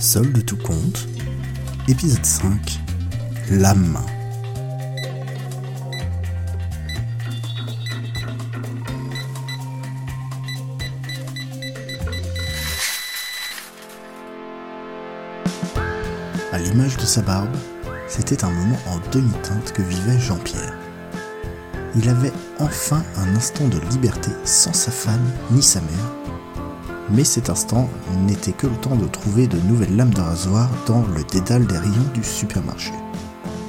Sol de tout compte, épisode 5, l'âme. À l'image de sa barbe, c'était un moment en demi-teinte que vivait Jean-Pierre. Il avait enfin un instant de liberté sans sa femme ni sa mère, mais cet instant n'était que le temps de trouver de nouvelles lames de rasoir dans le dédale des rayons du supermarché.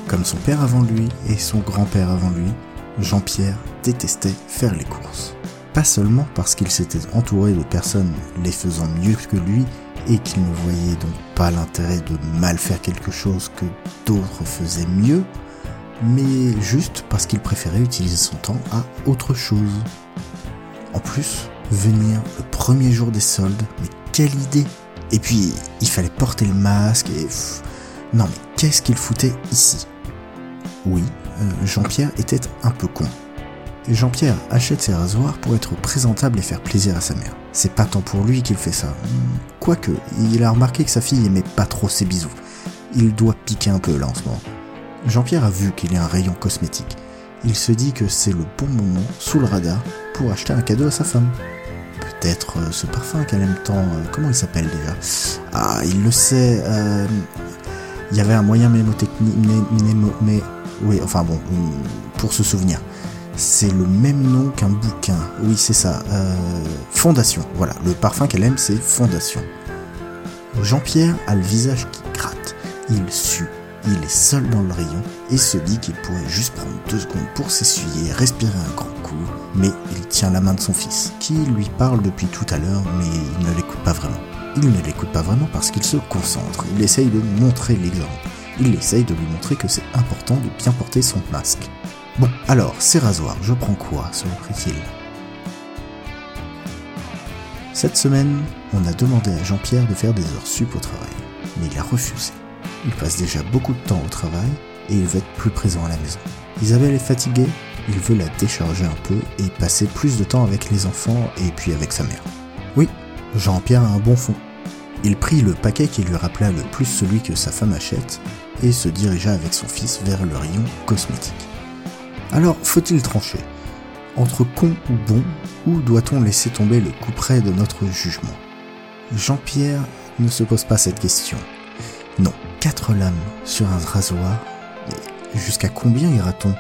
Comme son père avant lui et son grand-père avant lui, Jean-Pierre détestait faire les courses. Pas seulement parce qu'il s'était entouré de personnes les faisant mieux que lui et qu'il ne voyait donc pas l'intérêt de mal faire quelque chose que d'autres faisaient mieux, mais juste parce qu'il préférait utiliser son temps à autre chose. En plus, venir le premier jour des soldes, mais quelle idée Et puis, il fallait porter le masque et... non mais qu'est-ce qu'il foutait ici? Oui, euh, Jean-Pierre était un peu con. Jean-Pierre achète ses rasoirs pour être présentable et faire plaisir à sa mère. C'est pas tant pour lui qu'il fait ça. Quoique, il a remarqué que sa fille aimait pas trop ses bisous. Il doit piquer un peu là en ce moment. Jean-Pierre a vu qu'il y a un rayon cosmétique. Il se dit que c'est le bon moment, sous le radar, pour acheter un cadeau à sa femme. Peut-être euh, ce parfum qu'elle aime tant. Euh, comment il s'appelle déjà? Ah, il le sait. Euh, il y avait un moyen mémotechnique. Mais, oui, enfin bon, pour se souvenir. C'est le même nom qu'un bouquin. Oui, c'est ça. Fondation. Voilà, le parfum qu'elle aime, c'est Fondation. Jean-Pierre a le visage qui gratte. Il sue il est seul dans le rayon et se dit qu'il pourrait juste prendre deux secondes pour s'essuyer et respirer un grand coup, mais il tient la main de son fils, qui lui parle depuis tout à l'heure, mais il ne l'écoute pas vraiment. Il ne l'écoute pas vraiment parce qu'il se concentre, il essaye de montrer l'exemple, il essaye de lui montrer que c'est important de bien porter son masque. Bon, alors, ces rasoirs, je prends quoi, se reprit-il? Cette semaine, on a demandé à Jean-Pierre de faire des heures sup au travail, mais il a refusé. Il passe déjà beaucoup de temps au travail et il veut être plus présent à la maison. Isabelle est fatiguée, il veut la décharger un peu et passer plus de temps avec les enfants et puis avec sa mère. Oui, Jean-Pierre a un bon fond. Il prit le paquet qui lui rappela le plus celui que sa femme achète et se dirigea avec son fils vers le rayon cosmétique. Alors, faut-il trancher Entre con ou bon, ou doit-on laisser tomber le coup près de notre jugement? Jean-Pierre ne se pose pas cette question. Non, quatre lames sur un rasoir. Jusqu'à combien ira-t-on?